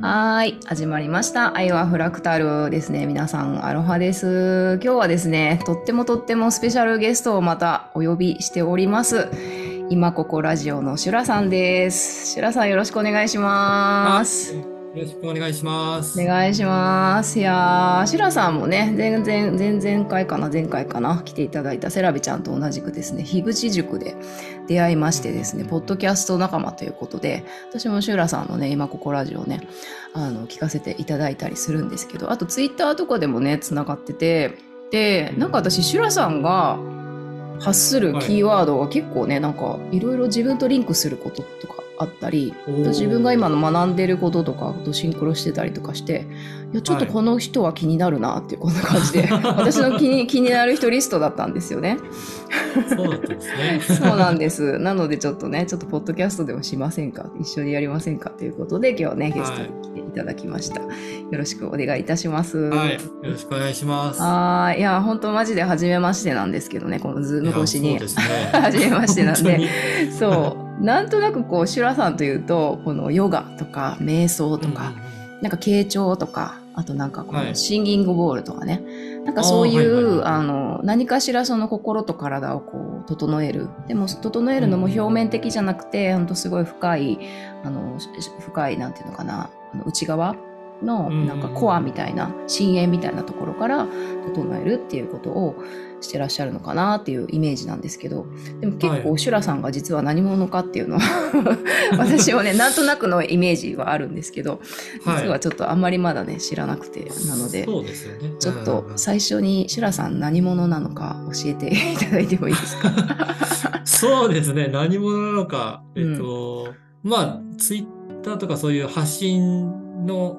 はい、始まりました。愛はフラクタルですね。皆さん、アロハです。今日はですね、とってもとってもスペシャルゲストをまたお呼びしております。今ここラジオのシュラさんです。シュラさんよろしくお願いします。よろしくお願いします。お願いします。いやー、シラさんもね、全然、前々回かな、前回かな、来ていただいたセラビちゃんと同じくですね、樋口塾で出会いましてですね、ポッドキャスト仲間ということで、私もシュラさんのね、今ここラジオね、あの、聞かせていただいたりするんですけど、あとツイッターとかでもね、つながってて、で、なんか私、シュラさんが発するキーワードが結構ね、なんか、いろいろ自分とリンクすることとかあったり、自分が今の学んでることとかとシンクロしてたりとかしていやちょっとこの人は気になるなっていうこんな感じで、私の気に気になる人リストだったんですよね。そうだったんですね。そうなんです。なのでちょっとねちょっとポッドキャストでもしませんか？一緒にやりませんかということで今日ねゲストに来ていただきました。よろしくお願いいたします。はい、よろしくお願いします。はーいいや本当マジで初めましてなんですけどねこのズーム越しにね。初めましてなんで。そうなんとなくこうシュラさんというとこのヨガとか瞑想とか、なんか傾聴とか、あとなんかこはい。のシンギングボールとかね。なんかそういう、あーはいはいはいあの、何かしらその心と体をこう、整える。でも、整えるのも表面的じゃなくて、ほんとすごい深い、あの、し深い、なんていうのかな、内側の、うん。なんかコアみたいな、深淵みたいなところから整えるっていうことをしてらっしゃるのかなっていうイメージなんですけど、でも結構、はいシュラさんが実は何者かっていうのは、私もね、なんとなくのイメージはあるんですけど、実はちょっとあんまりまだね知らなくてなのでね。ちょっとうんうんうん最初にシュラさん何者なのか教えていただいてもいいですか？そうですね。何者なのか。えっと、まあ、ツイッターとかそういう発信の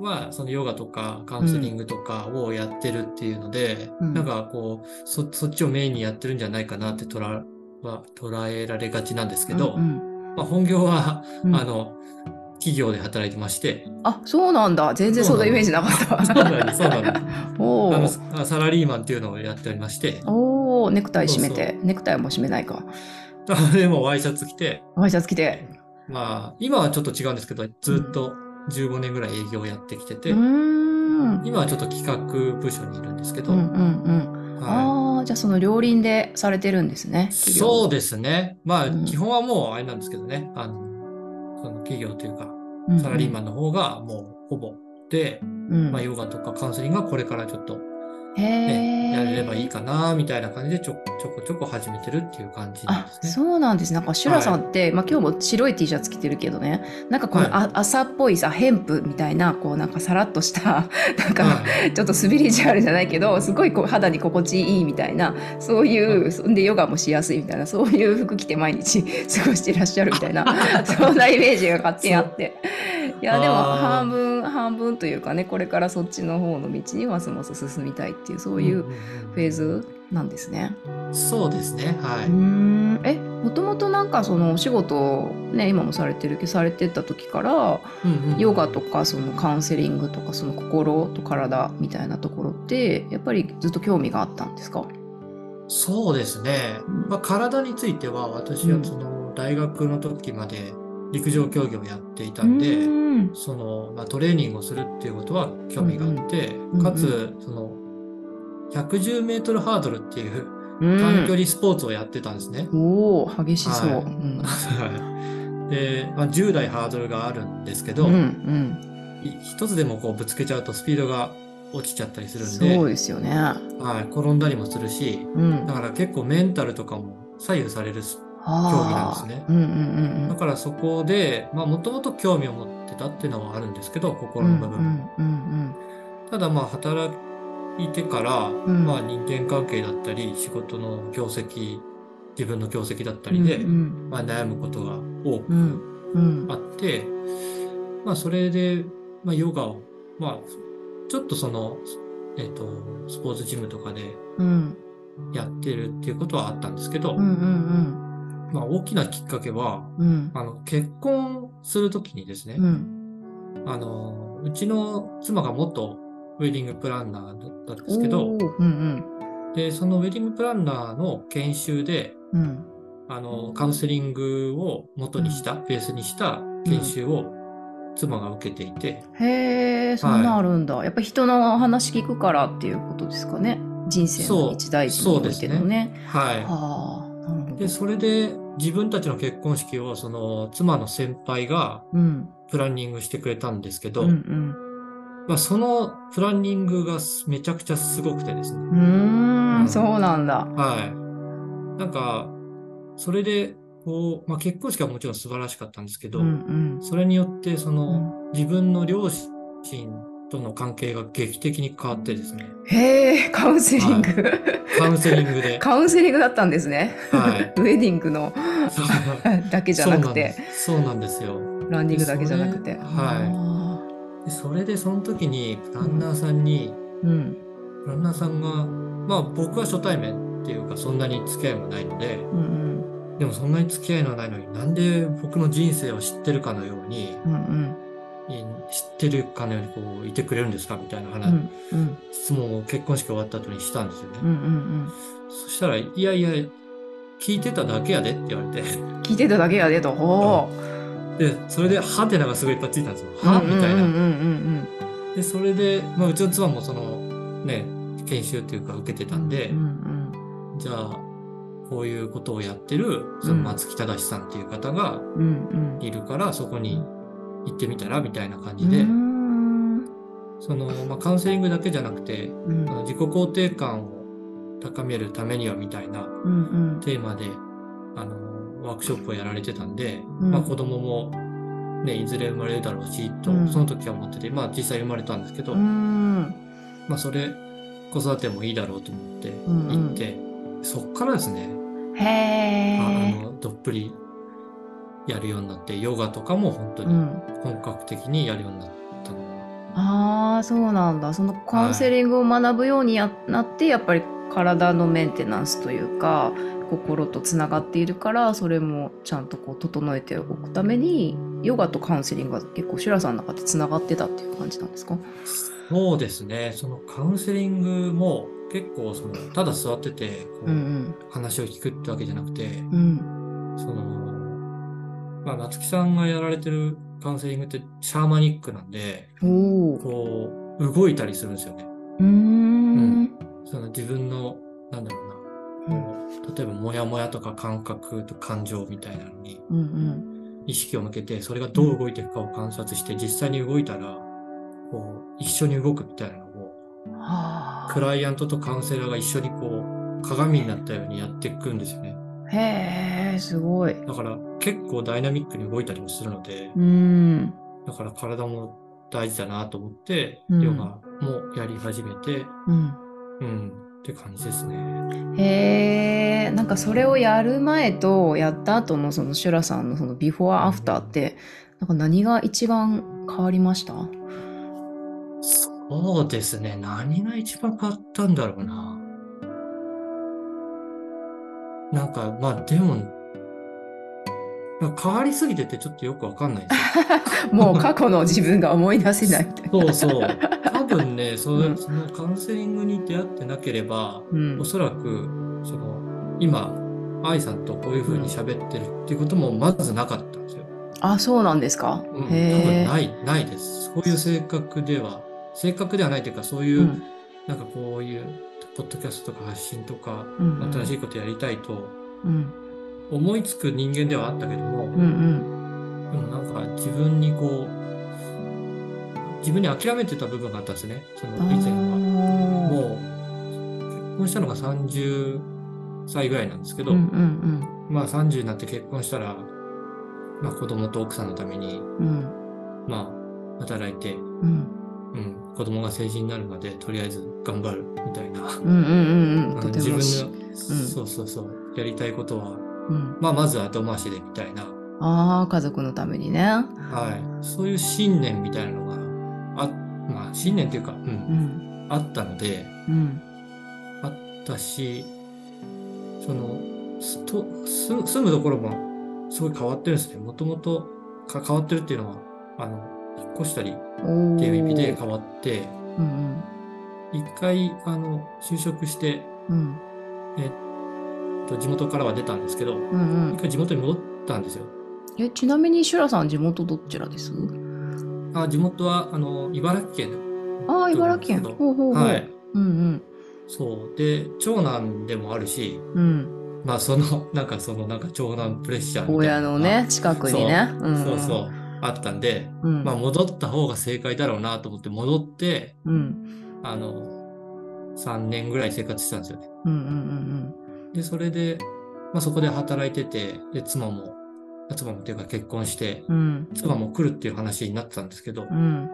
は、そのヨガとかカウンセリングとかをやってるっていうので、うん。なんかこう、そ、そっちをメインにやってるんじゃないかなって捉えは捉えられがちなんですけど、うんまあ、本業は、うん。あの、企業で働いてまして、あそうなんだ。全然そんなイメージなかった。そうなんです、そうなんです。おあのーサラリーマンっていうのをやっておりまして、おーネクタイ締めて。ネクタイも締めないか。でもワイシャツ着て、ワイシャツ着て。まあ、今はちょっと違うんですけど、ずっと15年ぐらい営業をやってきてて、今はちょっと企画部署にいるんですけど、うんうんうんはああじゃあその両輪でされてるんですねそうですね。まあ、うん。基本はもうあれなんですけどね、あの、その企業というか、サラリーマンの方がもうほぼで、うん。まあ、ヨガとかカウンセリングはこれからちょっと、へね、えやれればいいかな、みたいな感じでちょちょこちょこ始めてるっていう感じなんあですね。そうなんです。なんかシュラさんって、まあ、今日も白い T シャツ着てるけどね。なんかこの、はい。あ朝っぽいさヘンプみたいなこうなんかさらっとした なんか、はい。ちょっとスピリチュアルじゃないけどすごいこう肌に心地いいみたいなそういう、そんでヨガもしやすいみたいなそういう服着て毎日過ごしていらっしゃるみたいな そんなイメージが勝手にあっていやでも半分半分というかねこれからそっちの方の道にますます進みたいっていうそういうフェーズなんですね。そうですね。はい。んえもともとなんかそのお仕事をね今もされてるけどされてた時からうんうんヨガとかそのカウンセリングとかその心と体みたいなところってやっぱりずっと興味があったんですか？そうですね。まあ、体については私はその大学の時まで陸上競技をやっていたんで、うんその、まあ、トレーニングをするっていうことは興味があって、うんうんかつ、その、110メートルハードルっていううん短距離スポーツをやってたんですね。おお激しそう。はいうん で、まあ、10台ハードルがあるんですけど、うんうんい一つでもこうぶつけちゃうとスピードが落ちちゃったりするんそうで、ですよね。はい、転んだりもするし、うん。だから結構メンタルとかも左右される競競技なんですね。うんうんうんだからそこで、まあもともと興味を持ってたっていうのはあるんですけど、うん。心の部分。うんうんただまあ働いてから、ん。まあ人間関係だったり、仕事の業績、自分の業績だったうん。りで、うん。まあ悩むことが多くうん。うん。あって、まあそれで、まあヨガを、まあちょっとその、えっ、と、スポーツジムとかでうん。やってるっていうことはあったんですけど、うんうんまあ大きなきっかけは、うんうんあの、結婚するときにですね、うんあの、うちの妻が元ウェディングプランナーだったんですけどお、ーうんで、そのウェディングプランナーの研修で、うんうんあの、カウンセリングを元にした、ベースにした研修を妻が受けていて、へえ、そんなんあるんだ。やっぱ人の話聞くからっていうことですかね。人生の一大事においてのね。はい。はあ。で、それで自分たちの結婚式を、その妻の先輩がうん。プランニングしてくれたんですけど、うんうん。まあ、そのプランニングがめちゃくちゃすごくてですね。うーん、そうなんだ。はい。なんか、それで、こう、まあ、結婚式はもちろん素晴らしかったんですけど、うんうん。それによって、その、うん自分の両親との関係が劇的に変わってですね、へえ、カウンセリング。カウンセリングで、カウンセリングだったんですね。はい。ウェディングの だけじゃなくて、そうなんですそうなんですよ。ランディングだけじゃなくて。はでそれでその時にプランナーさんに、い。うん。プランナーさんが、まあ僕は初対面っていうかそんなに付き合いもないので、うんでもそんなに付き合いのないのになんで僕の人生を知ってるかのように、うん。うんい知ってるかのようにこういてくれるんですか？みたいな話、うん。うんうん。質問を結婚式終わった後にしたんですよね。うんうんそしたら、いやいや、聞いてただけやでって言われて、うん。聞いてただけやでと。ほう。で、それでハテナがすごいいっぱいついたんですよ。うんはみたいな。うんうんうんで、それで、まあ、うちの妻もその、ね、研修っていうか受けてたんで、うんうんじゃあ、こういうことをやってる、その松木正さんっていう方がうんうんいるから、そこに行ってみたらみたいな感うん。じで、うん。その、まあ、カウンセリングだけじゃなくて、うん。自己肯定感を高めるためにはみたいなうんテーマで、あの、ワークショップをやられてたんで、うん。まあ子供も、ね、いずれ生まれるだろうし、とうん、その時は思ってて、まあ実際生まれたんですけど、うん。うんまあそれ、子育てもいいだろうと思ってうんうん。行って、そっからですね、へあの、どっぷりやるようになって、ヨガとかも本当にうん。本格的にやるようになったのは、ああ、そうなんだ。そのカウンセリングを学ぶようにやなって、やっぱり体のメンテナンスというか、心とつながっているから、それもちゃんとこう整えておくために、ヨガとカウンセリングが結構、シュラさんの中でつながってたっていう感じなんですか？そうですね、そのカウンセリングも結構その、ただ座ってて、こううん話を聞くってわけじゃなくて、うん。うん。その、まあ、夏木さんがやられてるカウンセリングってシャーマニックなんで。こう、動いたりするんですよね。うーん。その自分の、なんだろうな、こう例えばモヤモヤとか感覚と感情みたいなのにうんうん。意識を向けて、それがどう動いていくかを観察して、実際に動いたら、こう、一緒に動くみたいなのを、はクライアントとカウンセラーが一緒にこう、鏡になったようにやっていくんですよね。あ。へえ、すごい。だから結構ダイナミックに動いたりもするので、うん。だから体も大事だなと思って、うんヨガもやり始めて、うん。うん、って感じですね。へえ、なんかそれをやる前とやった後のそのシュラさんのそのビフォーアフターって、なんか何が一番変わりました？そうですね。何が一番変わったんだろうな。なんか、まあでも、変わりすぎててちょっとよくわかんないです もう過去の自分が思い出せない。そうそう。多分ね、そうんそのカウンセリングに出会ってなければ、うんお。そらく、その、今、愛さんとこういう風に喋ってるっていうこともまずなかったんですよ。あ、そうなんですか？うん、多分。ない、ないです。そういう性格では、性格ではないというか、そういう、うんなんかこういう、ポッドキャストとか発信とか、うんうん新しいことやりたいとうん思いつく人間ではあったけども、うんうん。でもなんか自分にこう、自分に諦めてた部分があったんですね、その以前は。ももう、結婚したのが30歳ぐらいなんですけど、うんうんまあ30になって結婚したら、まあ子供と奥さんのために、うん。うんまあ働いて、うん。うん、子供が成人になるまでとりあえず頑張るみたいな。自分の、しそうそうそう、やりたいことは、うん、まあまず後回しでみたいな、ああ家族のためにね。はい、そういう信念みたいなのが、あ、まあ信念っていうか、うん、うん。あったので、うん。あったし、その、すと住住むところもすごい変わってるんですね。もともとか変わってるっていうのは、あの、引っ越したりおっていう意味でー変わって、うん。一回、あの、就職して、うん。えっと、地元からは出たんですけど、うんうん一回地元に戻ったんですよ。えちなみにシュラさん地元どちらです？あ地元はあの茨城県ああ、茨城県。ほうほう。はい。うんそう。で、長男でもあるし、うん。うん。まあその、なんかその、なんか長男プレッシャーみたい親のね、近くにね。そう,、んそうそう。あったんで、うん。まあ戻った方が正解だろうなと思って戻って、うん。あの、3年ぐらい生活してたんですよね。うんうんで、それで、まあそこで働いてて、で、妻も、妻もっていうか結婚して、うんうん。妻も来るっていう話になってたんですけど、うん。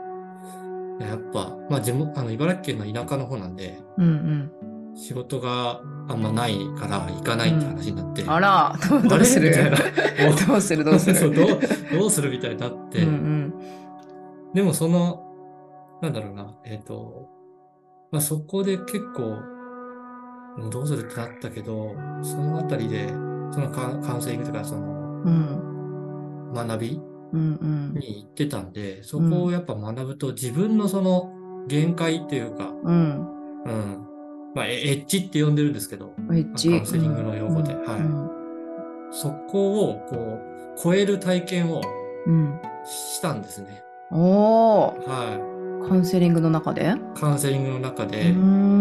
やっぱ、まあ地元、あの、茨城県の田舎の方なんで、うんうん。仕事があんまないから行かないって話になって、あら、どうする？みたいな。どうする？どうす そうるどうどうする？みたいになって、うんうん。でもその、なんだろうな、えっ、と、まあ、そこで結構、どうするってなったけど、そのあたりで、そのカカウンセリングとか、そのうん。学び。に行ってたんで、そこをやっぱ学ぶと自分のその限界っていうか、うん。うん。まあ、エエッジって呼んでるんですけど、エッジ。カウンセリングの用語でうんはいうんそこをこう、超える体験をうん。したんですね。おー、はカウンセリングの中で？い。カウンセリングの中うで、ん。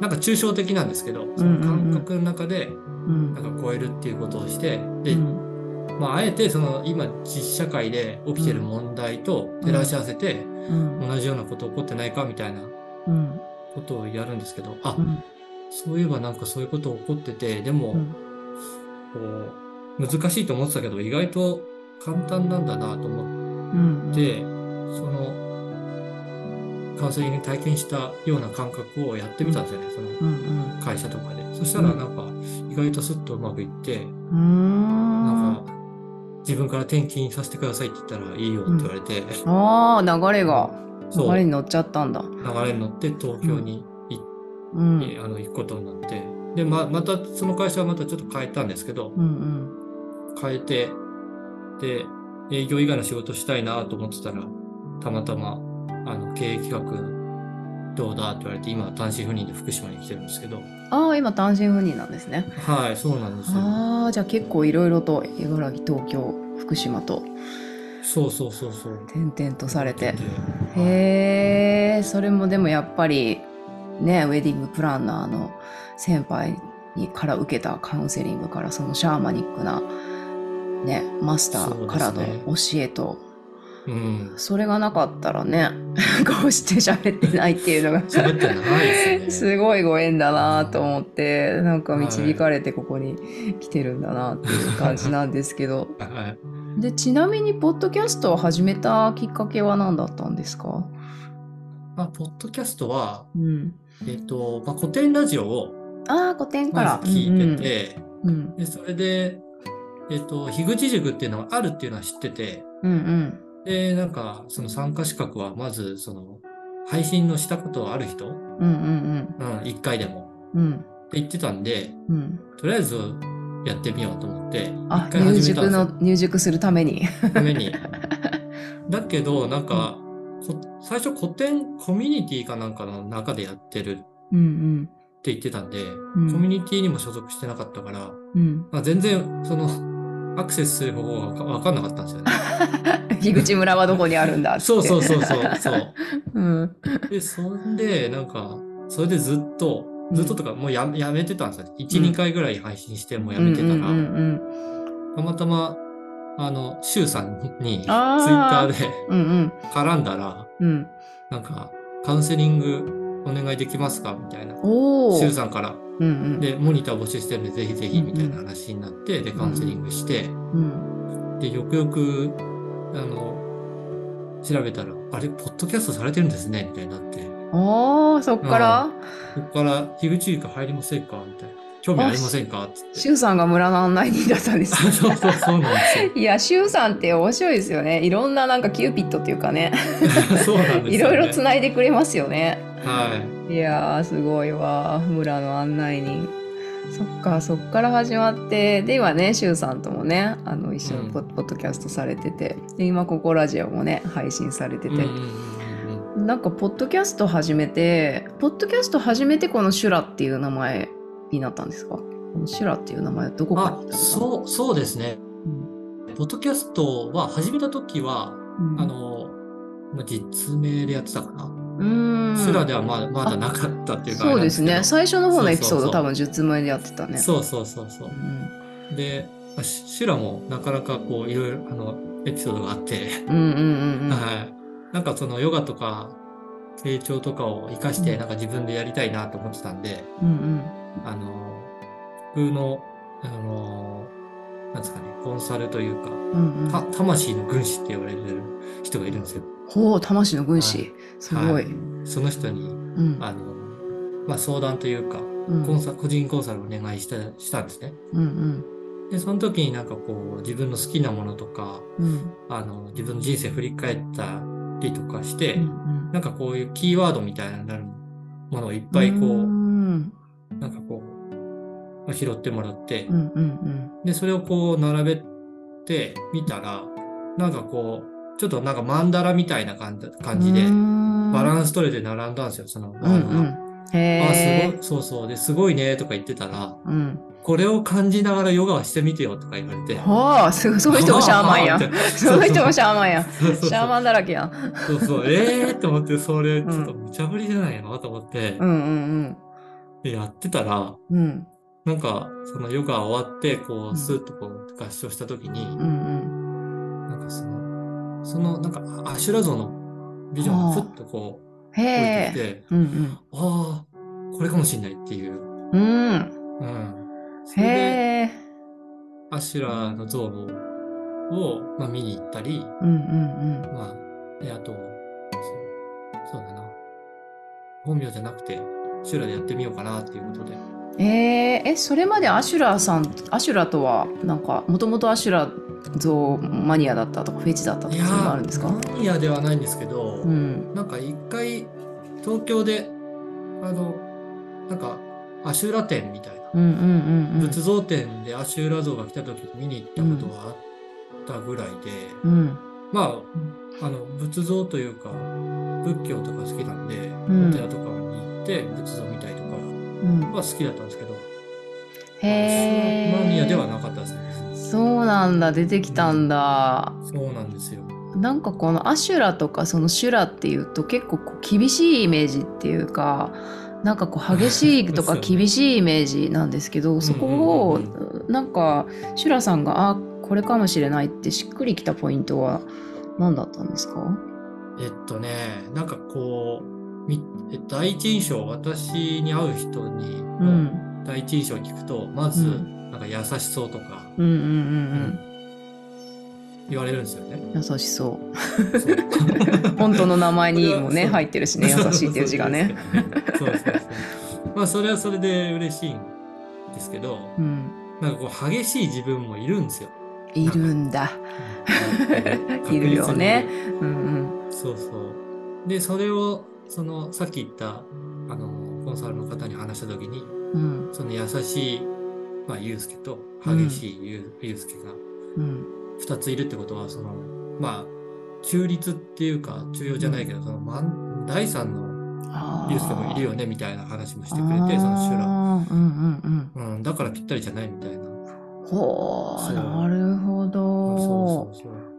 なんか抽象的なんですけど、その感覚の中で、うん。なんか超えるっていうことをして、で、うん。まあ、あえてその今実社会で起きてる問題と照らし合わせて、うん。同じようなこと起こってないかみたいなうん。ことをやるんですけど、あ、うん。そういえばなんかそういうこと起こってて、でも、うん。こう、難しいと思ってたけど、意外と簡単なんだなと思うん。って、その、カウンセリングに体験したような感覚をやってみたんですよね、そのうんうん。会社とかで。そしたらなんか、意外とスッとうまくいって、なんか、自分から転勤させてくださいって言ったらいいよって言われて、ああ流れが。流流れに乗っちゃったんだ。れに乗って東京に行っうん。て、あの、行くことになって、で、ま、また、その会社はまたちょっと変えたんですけど、うん。変えて、で、営業以外の仕事したいなと思ってたら、たまたま、あの、経営企画どうだって言われて、今、単身赴任で福島に来てるんですけど、ああ今単身赴任なんですね。はい、そうなんですよ。ああじゃあ結構いろいろと茨城東京福島とそうそうそうそう。転々とされて。はいへえそれもでもやっぱりねウェディングプランナーの先輩にから受けたカウンセリングからそのシャーマニックなねマスターからの教えとうん。それがなかったらね こうして喋ってないっていうのが喋ってないですね。すごいご縁だなと思ってなんか導かれてここに来てるんだなっていう感じなんですけど。はい。でちなみにポッドキャストを始めたきっかけは何だったんですか、まあ、ポッドキャストは、うん、えっと、まあ、古典ラジオをああ古典から。聞いてて、うん。うん。で、それで、えっと、樋口塾っていうのがあるっていうのは知ってて、うんうんで、なんか、その参加資格は、まず、その、配信のしたことある人、うんうんうん、一回でも、うん。うんって言ってたんで、うん。とりあえずやってみようと思って、あ一回入塾の入塾するために。ために。だけど、なんか、こ最初古典コミュニティかなんかの中でやってるってうん言ってたんで、うん。コミュニティにも所属してなかったから、うんうん。まあ、全然、その、アクセスする方法がわかんなかったんですよね。樋口村はどこにあるんだってそうそうそうそう、そう。うんで、そんで、なんか、それでずっと、ずっととか、もうややめてたんですよ。1、うん2回ぐらい配信してもうやめてたら、うんうんたまたま、あの、シュウさんに、ツイッタあーーでうんうん絡んだら、うんなんか、カウンセリングお願いできますか？みたいな。おおシュウさんから。うんうん。で、モニター募集してるんで、ぜひぜひ、うんみたいな話になって、で、カウンセリングして、うんで、よくよく、あの、調べたら、あれ、ポッドキャストされてるんですね、みたいになって。おーそっから？ここから、樋口ゆか入りませんか？みたいな。興味ありませんか？つって。シュウさんが村の案内人だったんですあ そうそうそうなんですよ。いや、シュウさんって面白いですよね。いろんななんかキューピッドっていうかね、そうなんですよ、ね。いろいろつないでくれますよね。はい。いやー、すごいわ。村の案内人。そっか、そっから始まって、で、今ね、シュウさんともね、あの、一緒にポッ,、ドキャストされてて、で、今、ここラジオもね、配信されてて、なんか、ポッドキャスト始めて、ポッドキャスト始めて、このシュラっていう名前になったんですか？このシュラっていう名前はどこから来たんあ、ですかそう、そうですね。うんポッドキャストは始めた時は、うんあの、まあ、実名でやってたかな。うーん。修羅ではまだまだなかったっていうかそうですね。最初の方のエピソーそうそうそうド多分術名でやってたね。そうそうそうそうう。ん。で、まあし修羅もなかなかこういろいろあのエピソードがあって。はい。なんかそのヨガとか成長とかを活かしてうんなんか自分でやりたいなと思ってたんで、うんうん。あの、僕の、あの、なんですかね、コンサルというか、うんうんた魂の軍師って言われる人がいるんですよ。ほう、魂の軍は師。すごい。はいその人に、うん。あの、まあ、相談というか、うんコンサ個人コンサルをお願いしたしたんですね。うんで、その時になんかこう、自分の好きなものとか、うん。うん。あの、自分の人生振り返ったりとかして、うんなんかこういうキーワードみたいなものをいっぱいこう、うんなんかこう、まあ拾ってもらって、うんうんで、それをこう並べてみたら、なんかこう、ちょっとなんかマンダラみたいな感じで、バランンス取れて並んだんですよ、そのワうんうードが。ん。へあ、すえごい、。そうそう。で、すごいね、とか言ってたら、うん。これを感じながらヨガをしてみてよ、とか言われて。はあ、すごい。その人もシャーマンやは あみた い。人もシャーマンや。そうそうそうシャーマンだらけや。そうそう。ええー、と思って、それ、ちょっと無茶ぶりじゃないのと思ってう、んうんでやってたら、うん。うん。なんか、そのヨガ終わって、こうんう、スーッとこう、合唱した時に、うんうん。なんかその、その、なんか、アシュラ像のビジョンがふっとこう、へ降りてえき。て、うんああ、これかもしんないっていう。うん。うん。うん。それ。アシュラの像を、まあ、見に行ったり、うんうんまあ、で、あと、そうそうだな。本名じゃなくて、シュラでやってみようかなっていうことで。うん。えー、え、それまでアシュラさん、アシュラとは、なんか、もともとアシュラ像マニアだったとか、フェチだったとか、そういうのあるんですか？マニアではないんですけど、うん。なんか一回、東京で、あの、なんか、アシュラ展みたいな、うんうんうんうん。仏像展でアシュラ像が来た時に見に行ったことがあったぐらいで、うん。まあ、あの、仏像というか、仏教とか好きなんで、んお寺とかて仏像見たりとかうん。は好きだったんですけど、へえ。マニアではなかったですね。そうなんだ、出てきたんだ。そうなんですよ。なんかこのアシュラとかそのシュラっていうと結構厳しいイメージっていうかなんかこう激しいとか 厳しいイメージなんですけどそこをうんうんなんかシュラさんがあこれかもしれないってしっくりきたポイントは何だったんですか？えっとね、なんかこう、第一印象、私に会う人にうのん。第一印象を聞くと、まず、うん。なんか優しそうとかうんうんうん言われるんですよね。うん優しそう。そう。本当の名前にもね入ってるしね優しいっていう字がね。そう。まあ、それはそれで嬉しいんですけど、うん。なんかこう、激しい自分もいるんですよ。いるんだ。うん。いるよね。うんうん。そうそう。で、それを、その、さっき言った、あの、コンサルの方に話したときに、うん。その優しい、まあ、ゆうすけとうん激しいゆう,、ゆうすけがうん。二ついるってことは、その、まあ、中立っていうか、中庸じゃないけど、その、第三のあー。ゆうすけもいるよね、みたいな話もしてくれて、その修羅。うんうんうんうん、だからぴったりじゃないみたいな。ほう。なる。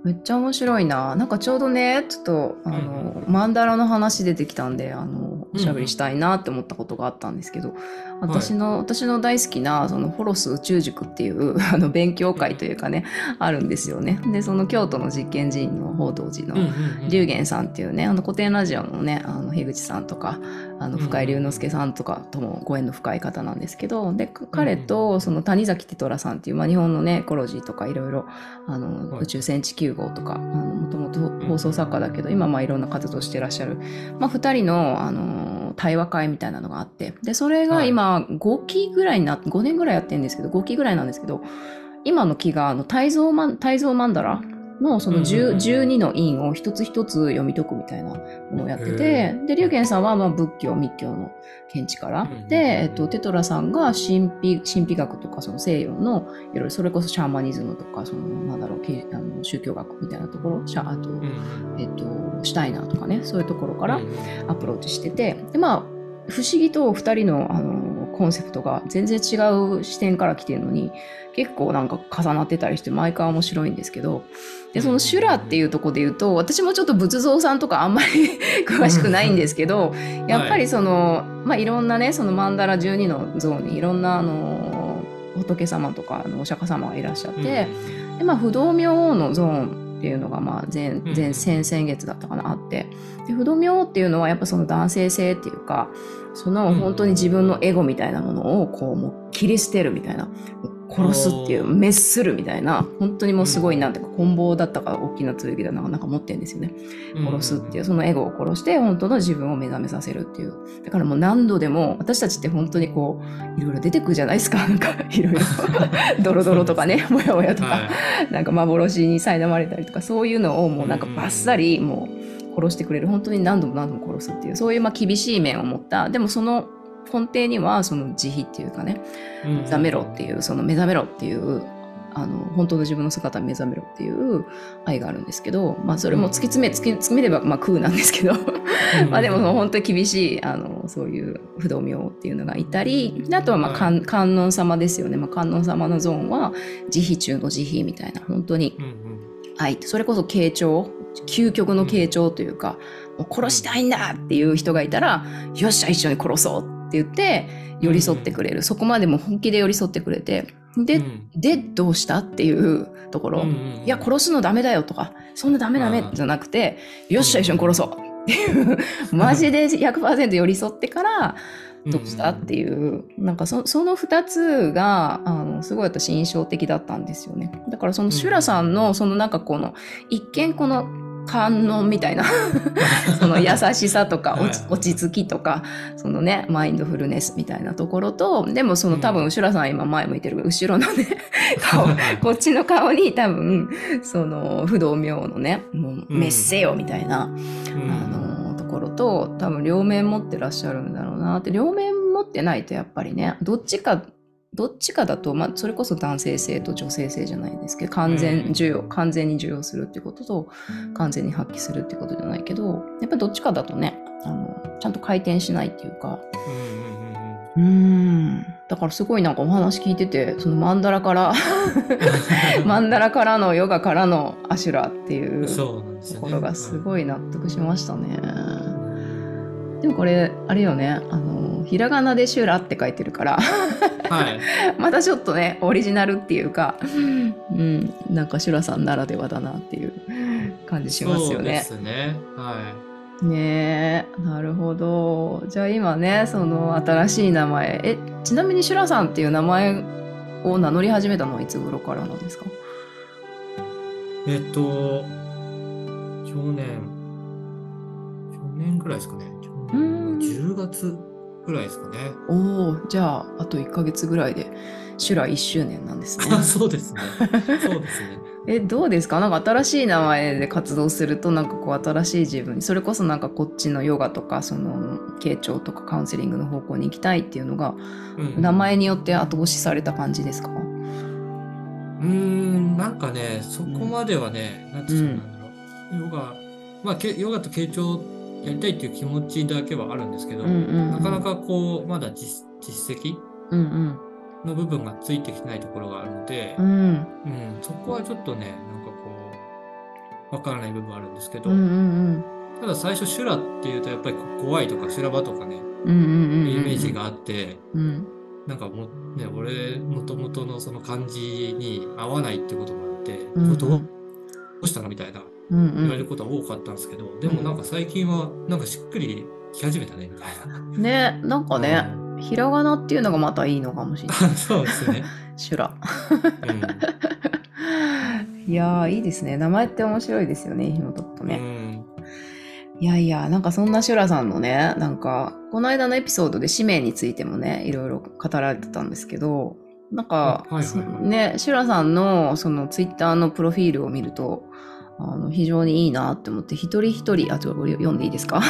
めっちゃ面白いな。なんかちょうどねちょっとあの、マンダラの話出てきたんであのおしゃべりしたいなって思ったことがあったんですけど、私の、私の大好きなそのホロス宇宙塾っていう あの勉強会というかね、あるんですよね。でその京都の実験寺院の報道寺の、龍玄さんっていうねあの古典ラジオのねあの樋口さんとかあのうん深井龍之介さんとかともご縁の深い方なんですけどでか彼とその谷崎テトラさんっていう、まあ、日本のねエコロジーとかいろいろあの、はい。宇宙船地球号とかもともと放送作家だけど今まあいろんな活動してらっしゃる、まあ、2人のあの対話会みたいなのがあって。でそれが今5期ぐらいになって5年ぐらいやってるんですけど5期ぐらいなんですけど今の期があの泰造マンダラのそのうんうんうん10 12の印を一つ一つ読み解くみたいなものをやっててへ、で、龍玄さんはまあ仏教、密教の見地から、で、えっと、テトラさんが神秘神秘学とかその西洋のいろいろそれこそシャーマニズムとかそのなんだろうけあの宗教学みたいなところシャあと、えっと、シュタイナーとかねそういうところからアプローチしてて。でまあ不思議と2人のあのコンセプトが全然違う視点から来てるのに結構なんか重なってたりして毎回面白いんですけどでその修羅っていうとこで言うと私もちょっと仏像さんとかあんまり 詳しくないんですけどやっぱりその、まあいろんなねその曼荼羅12の像にいろんなあの仏様とかあのお釈迦様がいらっしゃって、でまあ不動明王のゾーンっていうのがまあ前前先々月だったかなあって。で不動明王っていうのはやっぱその男性性っていうかその本当に自分のエゴみたいなものをこうもう切り捨てるみたいな殺すっていう滅するみたいな本当にもうすごいなんていうか棍棒だったか大きな剣だななんか持ってるんですよね。殺すっていうそのエゴを殺して本当の自分を目覚めさせるっていう。だからもう何度でも私たちって本当にこういろいろ出てくるじゃないですか。なんかいろいろ。ドロドロとかねもやもやとか、はい、なんか幻に苛まれたりとかそういうのをもうなんかバッサリもう殺してくれる。本当に何度も何度も殺すっていうそういうまあ厳しい面を持った。でもその根底にはその慈悲っていうかね、目覚めろっていうその目覚めろっていうあの本当の自分の姿に目覚めろっていう愛があるんですけど、まあ、それも突き詰め突き詰めればまあ空なんですけど まあでも本当に厳しいあのそういう不動明王っていうのがいたりあとはまあ観,、観音様ですよね、まあ、観音様のゾーンは慈悲中の慈悲みたいな本当に愛。それこそ傾聴究極の傾聴というか、もう殺したいんだっていう人がいたらよっしゃ一緒に殺そうって言って寄り添ってくれる、うん、そこまでも本気で寄り添ってくれてでうん、でどうしたっていうところ、うんうん、いや殺すのダメだよとかそんなダメダメじゃなくてよっしゃ一緒に殺そう。っていう。マジで100%寄り添ってからどうしたっていう、なんかそその2つがあのすごい私印象的だったんですよね。だからそのシュラさんのそのなんかこの一見この観音みたいな。その優しさとか落ち着きとかそのねマインドフルネスみたいなところとでもその多分後ろさん今前向いてる後ろのね 顔こっちの顔に多分その不動明のねもう滅せよみたいな、うん、あのところと多分両面持ってらっしゃるんだろうなって両面持ってないとやっぱりねどっちかどっちかだと、まあ、それこそ男性性と女性性じゃないですけど完全受容、完全に受容するってことと完全に発揮するってことじゃないけどやっぱりどっちかだとねあのちゃんと回転しないっていうか。うんだからすごいなんかお話聞いててそのマンダラから マンダラからのヨガからのアシュラっていうところがすごい納得しましたね。でもこれあれよね。あのひらがなで「シュラ」って書いてるから。はい、またちょっとねオリジナルっていうか、うん、なんかシュラさんならではだなっていう感じしますよね。そうですね。はい。ねえなるほど。じゃあ今ねその新しい名前。えちなみにシュラさんっていう名前を名乗り始めたのはいつ頃からなんですか？えっと去年。去年ぐらいですかね10月ぐらいですかね。おお、じゃあ、あと1か月ぐらいで、修羅1周年なんですね。そうですね。そうですね。え、どうですか？なんか新しい名前で活動すると、なんかこう新しい自分に、それこそなんかこっちのヨガとか、その、傾聴とかカウンセリングの方向に行きたいっていうのが、うん、名前によって後押しされた感じですか？うん、なんかね、そこまではね、うん、なんてうんだろう。ヨガ、まあ、ヨガと傾聴やりたいっていう気持ちだけはあるんですけど、うんうんうん、なかなかこうまだ実実績の部分がついてきてないところがあるので、うん、うん、そこはちょっとねなんかこうわからない部分あるんですけど、うんうんうん、ただ最初修羅っていうとやっぱり怖いとか修羅場とかね、うんうんうんうん、イメージがあって、うん、なんかもね俺もともとのその感じに合わないってこともあって、うんうん、どうしたのみたいな言われることは多かったんですけど、うんうん、でもなんか最近はなんかしっくりき始めたねみたいな。ねなんかね、うん、ひらがなっていうのがまたいいのかもしれない。そうですね。修羅。うん、いやいいですね。名前って面白いですよね、ひもとっとね。うんいやいや、なんかそんなシュラさんのね、なんか、この間のエピソードで使命についてもね、いろいろ語られてたんですけど、なんか、はいはいはい、ね、シュラさんのそのツイッターのプロフィールを見ると、あの非常にいいなって思って一人一人あちょっと読んでいいですか？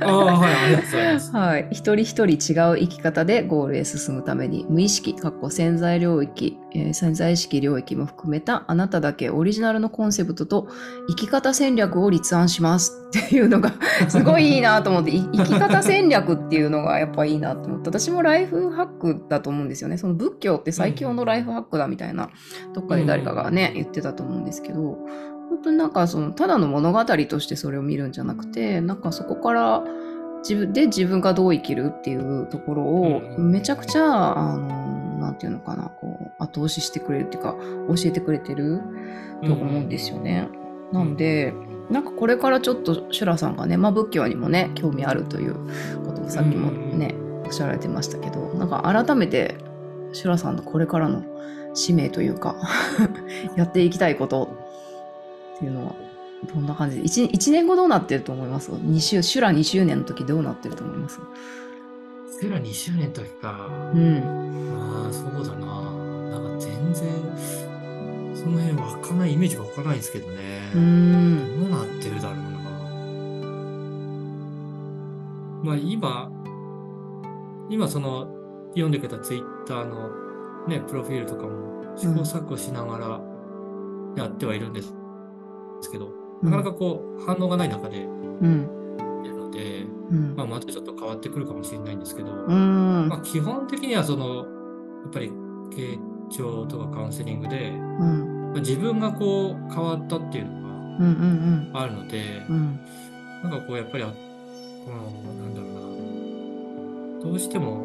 ああ、はい、ありがとうございます。はい、一人一人違う生き方でゴールへ進むために無意識かっこ潜在領域、えー潜在意識領域も含めたあなただけオリジナルのコンセプトと生き方戦略を立案しますっていうのが すごいいいなと思ってい生き方戦略っていうのがやっぱいいなと思って私もライフハックだと思うんですよね。その仏教って最強のライフハックだみたいなどっかで誰かがね言ってたと思うんですけど本当になんかそのただの物語としてそれを見るんじゃなくてなんかそこから自分で自分がどう生きるっていうところをうんめちゃくちゃあのなんていうのかなこう後押ししてくれるっていうか教えてくれてると思うんですよね。なんでなんかこれからちょっとシュラさんがね、まあ、仏教にもね興味あるということをさっきもね、おっしゃられてましたけどなんか改めてシュラさんのこれからの使命というか やっていきたいことっていうのはどんな感じ？で 1, 1年後どうなってると思います？2周シュラ2周年の時どうなってると思います？セラ2周年の時か。うんああ、そうだな。なんか全然、その辺わかんない、イメージがわからないんですけどね。うーんどうなってるだろうな。まあ今、今その読んでくれたツイッターのね、プロフィールとかも試行錯誤しながらやってはいるんですですけど、なかなかこう反応がない中でうん。いるので、うん。まあまたちょっと変わってくるかもしれないんですけど、うん。まあ基本的にはその、やっぱり傾聴とかカウンセリングで、うん。まあ、自分がこう変わったっていうのがうんうんあるので、うん。なんかこうやっぱり、あこの、なんだろうな、どうしても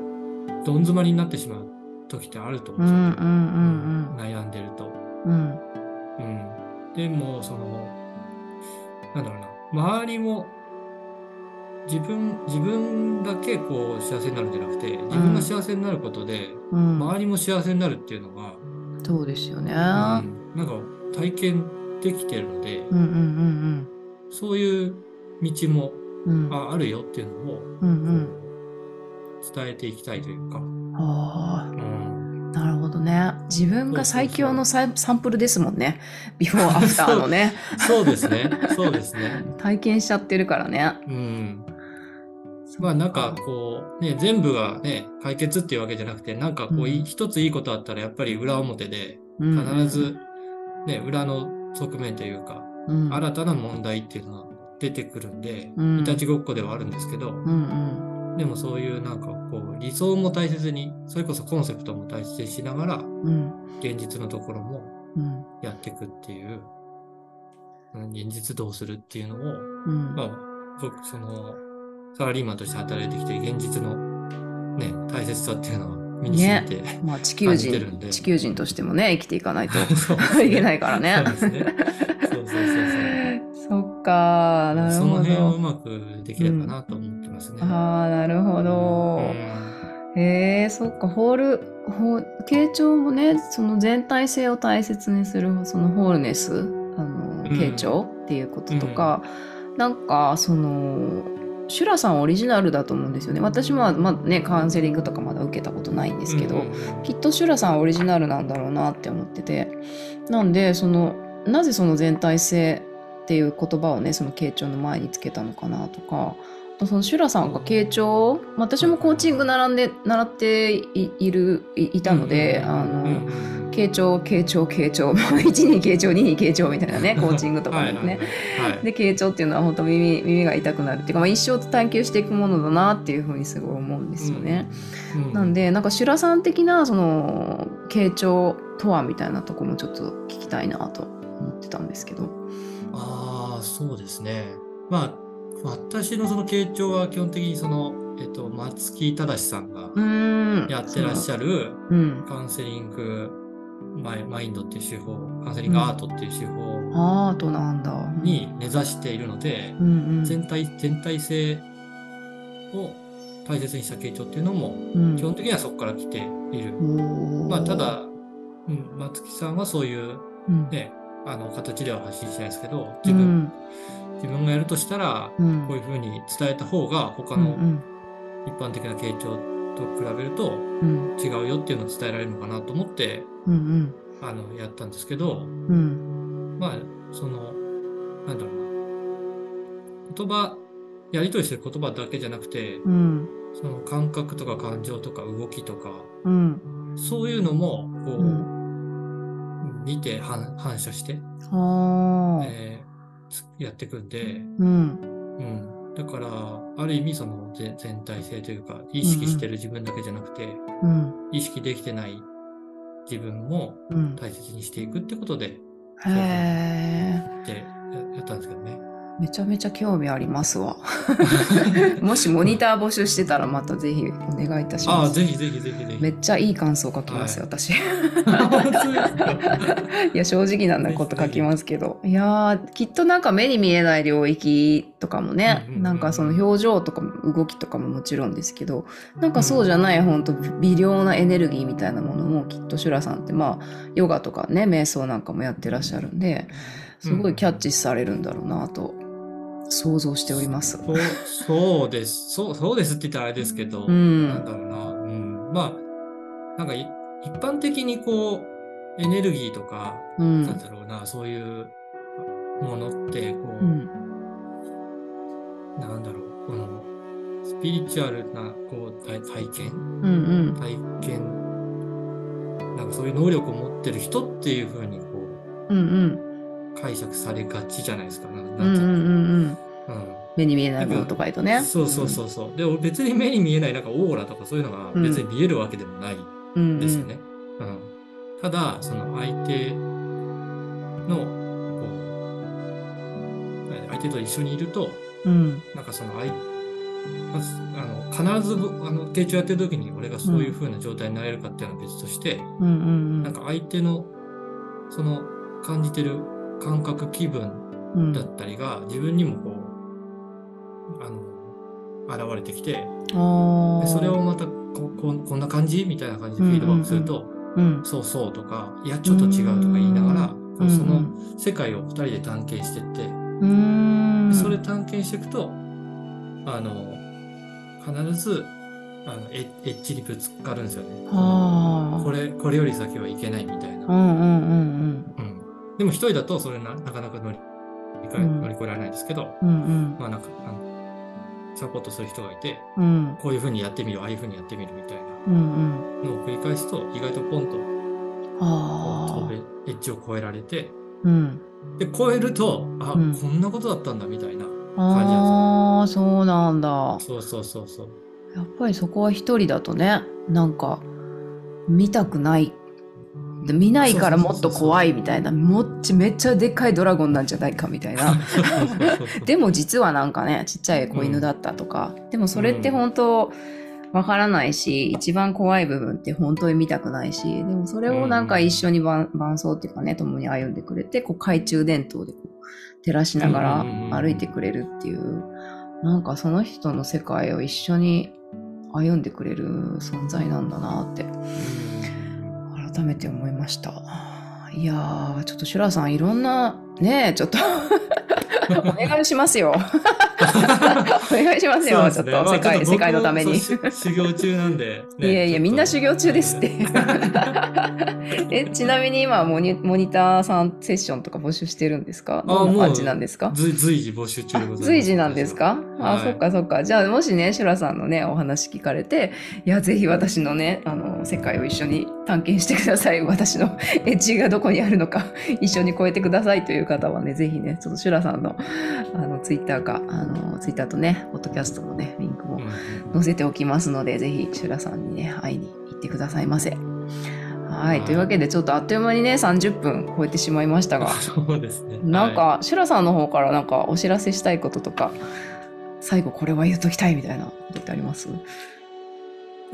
どん詰まりになってしまう時ってあると思ううんですよ、んうん悩んでると。うん。うん。でも、その、なんだろうな、周りも、自分、自分だけこう幸せになるんじゃなくて、自分が幸せになることで、うん。周りも幸せになるっていうのが、そうですよね。うん、なんか体験できてるので、うんうんそういう道もうん。うんああるよっていうのを、うん伝えていきたいというか、うんあうん、あなるほどね。自分が最強のサンプルですもんね。ビフォーアフターのね。そうですね、そうですね。体験しちゃってるからね。うん。まあなんかこうね、全部がね、解決っていうわけじゃなくて、なんかこういうん。一ついいことあったらやっぱり裏表で、うん。必ずね、裏の側面というか、うん。新たな問題っていうのが出てくるんで、うん。いたちごっこではあるんですけど、うんでもそういうなんかこう理想も大切に、それこそコンセプトも大切にしながら、うんうん現実のところもうんやっていくっていう、うん現実どうするっていうのを、うんまあ、僕、その、サラリーマンとして働いてきて、現実のね、大切さっていうのを身に染みて、まあ地球感じてるんで。人地球人としてもね生きていかないと ね。いけないからね。そうですね。そうそうそうそ っかなるそう。そのほ辺をうどまくできればなと思ってますね。ああなるほど、うん。へえそっかホールホー傾聴もねその全体性を大切にするそのホールネスあの傾聴っていうこととか、なんかそのシュラさんオリジナルだと思うんですよね。私もまあねカウンセリングとかまだ受けたことないんですけど、うんうんうん。きっとシュラさんオリジナルなんだろうなって思ってて。なんでそのなぜその全体性っていう言葉をねその傾聴の前につけたのかなとかあとそのシュラさんが傾聴私もコーチング習んで習っていいるいいたので、あの、傾聴傾聴傾聴 1に傾聴2に傾聴みたいなね コーチングとかもね。で傾聴っていうのは本当耳耳が痛くなるっていうか、まあ、一生探求していくものだなっていうふうにすごい思うんですよね。うんなんでなんか修羅さん的なその傾聴とはみたいなとこもちょっと聞きたいなと思ってたんですけど。ああ、そうですね。まあ、私のその傾聴は基本的にその、えっと、松木正さんがやってらっしゃる。カウンセリングマイマインドっていう手法、カウンセリングアートっていう手法アートなんだ。に根ざしているので。全体、全体性を大切にした傾聴っていうのも、うん基本的にはそこから来ている。まあ、ただ、うん、松木さんはそういううんね、あの形では発信しないですけど、う自分、ん自分がやるとしたら、うんこういうふうに伝えた方が他のうん一般的な傾聴と比べるとうん違うよっていうのを伝えられるのかなと思ってうんあのやったんですけど、うんうんまあそのなんだろうな。言葉、やり取りしてる言葉だけじゃなくて、うん。その感覚とか感情とか動きとか、うん。そういうのも、こう、うん見て反反射して。えーつやっていくんで、うん。うん。だから、ある意味その全全体性というか、意識してる自分だけじゃなくて、うん。意識できてない自分もうん。大切にしていくってことで、へえ。ってややったんですけどね。めちゃめちゃ興味ありますわ。もしモニター募集してたらまたぜひお願いいたしああ、ます。ぜひぜひぜひぜひ。めっちゃいい感想書きますよ、は私。い本当ですか？や、正直なこと書きますけど。いやー、きっとなんか目に見えない領域とかもね、うんうんうんなんかその表情とかも動きとかももちろんですけど、なんかそうじゃない本当微量なエネルギーみたいなものもきっとシュラさんってまあヨガとかね瞑想なんかもやってらっしゃるんですごいキャッチされるんだろうなと想像しております。そうそうです。そう、そうですって言ったらあれですけど、うんなんだろうな。うん。まあ、なんかい一般的にこう、エネルギーとか、うんなんだろうな、そういうものって、こう、うんなんだろう、この、スピリチュアルな、こう、体体験うん体験、なんかそういう能力を持ってる人っていうふうに、こうんうんう、解釈されがちじゃないですか。なんうんうな。んうんうんうん。目に見えないものとか言うとね。そうそうそうそう。で、別に目に見えないなんかオーラとかそういうのが別に見えるわけでもないうんうんですよね。うんただ、その相手の、こう、相手と一緒にいると、うん。なんかその相、まずあの必ず僕あの、傾聴やってる時に俺がそういう風な状態になれるかっていうのは別として、うんうん。なんか相手の、その感じてる感覚、気分うん。だったりが自分にもこう、あの、現れてきて、でそれをまたここんこんな感じみたいな感じでフィードバックすると、うん。そうそうとか、いや、ちょっと違うとか言いながら、こうん。うその世界を二人で探検していって、でそれ探検していくと、あの、必ず、あのエッエッジにぶつかるんですよね。あ。これ、これより先はいけないみたいな。うんうんうん。うん。でも一人だとそれななかなか乗り乗り越えられないですけど、うんうん。まあなんか、あのサポートする人がいて、うん。うんこういう風にやってみる、ああいう風にやってみるみたいなのを繰り返すと、意外とポンと飛べ、エッジを越えられて、ーうん。で、超えると、あ、うん。こんなことだったんだみたいな。ああそうなんだ。そうそうそうそう。やっぱりそこは一人だとねなんか見たくないで見ないからもっと怖いみたいな。もっちめっちゃでっかいドラゴンなんじゃないかみたいな。でも実はなんかねちっちゃい子犬だったとか、でもそれって本当わからないし、一番怖い部分って本当に見たくないし。でもそれをなんか一緒に伴伴走っていうかね共に歩んでくれてこう懐中電灯でこう照らしながらうんうんうんうん。歩いてくれるっていう。なんかその人の世界を一緒に歩んでくれる存在なんだなって。うん改めて思いました。いやーちょっとシュラさんいろんなねちょっと お願いしますよ。お願いしますよ。ちょっとまあ世界,、世界のために。修行中なんで、いやいやみんな修行中ですって。えちなみに今モニモニターさんセッションとか募集してるんですか？どんな感じなんですか？随随時募集中でございます。随時なんですか、あ、はい。そっかそっか。じゃあ、もしね、シュラさんのね、お話聞かれて、いや、ぜひ私のね、あの、世界を一緒に探検してください。私のエッジがどこにあるのか、一緒に超えてくださいという方はね、ぜひね、ちょっとシュラさんの、あの、ツイッターか、あの、ツイッターとね、ポッドキャストのね、リンクもうん載せておきますので、ぜひ、シュラさんにね、会いに行ってくださいませ。はい。はいというわけで、ちょっとあっという間にね、30分超えてしまいましたが、そうですね。なんか、はシュラさんの方からなんかお知らせしたいこととか、最後これは言っときたいみたいなことってあります？い、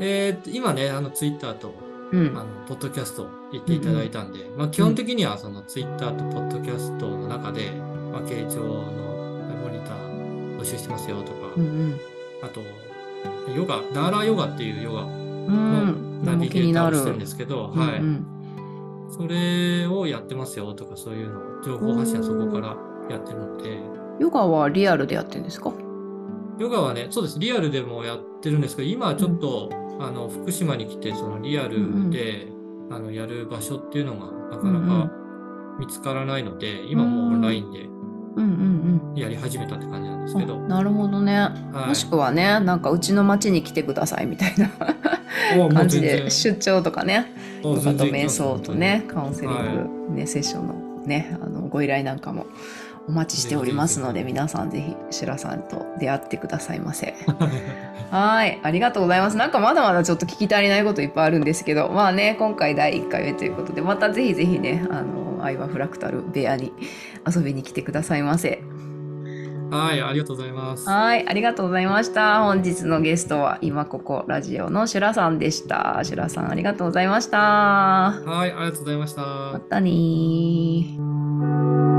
えー今ね、あのツイッターとうんあ。のポッドキャスト言っていただいたんで、まあ基本的にはそのツイッターとポッドキャストの中で、まあ、傾聴の集してますよとか、うんあと、ヨガ、ダーラーヨガっていうヨガうん。うん。ナビゲーターを。してるんですけど、うんはい。うんそれをやってますよとか、そういうのを、情報発信はそこからやってるので、ヨガはリアルでやってるんですか？ヨガはね、そうです、リアルでもやってるんですけど、今はちょっと、あの、福島に来て、そのリアルで、あの、やる場所っていうのがなかなか見つからないので、今もうオンラインでうんうんやり始めたって感じなんですうん。けど。あなるほどね。はいもしくはね、なんかうちの町に来てくださいみたいな感じで出張とかね、と全然行きます瞑想とね、カウンセリング、ね、セッションのね、あのご依頼なんかもお待ちしておりますので、皆さんぜひシュラさんと出会ってくださいませ。はい、ありがとうございます。なんかまだまだちょっと聞き足りないこといっぱいあるんですけど、まあね、今回第1回目ということで、またぜひぜひね、あの、愛はフラクタル部屋に遊びに来てくださいませ。はい、ありがとうございます。はい、ありがとうございました。本日のゲストは今ここラジオのシュラさんでした。シュラさんありがとうございました。はい、ありがとうございましたま。たねー。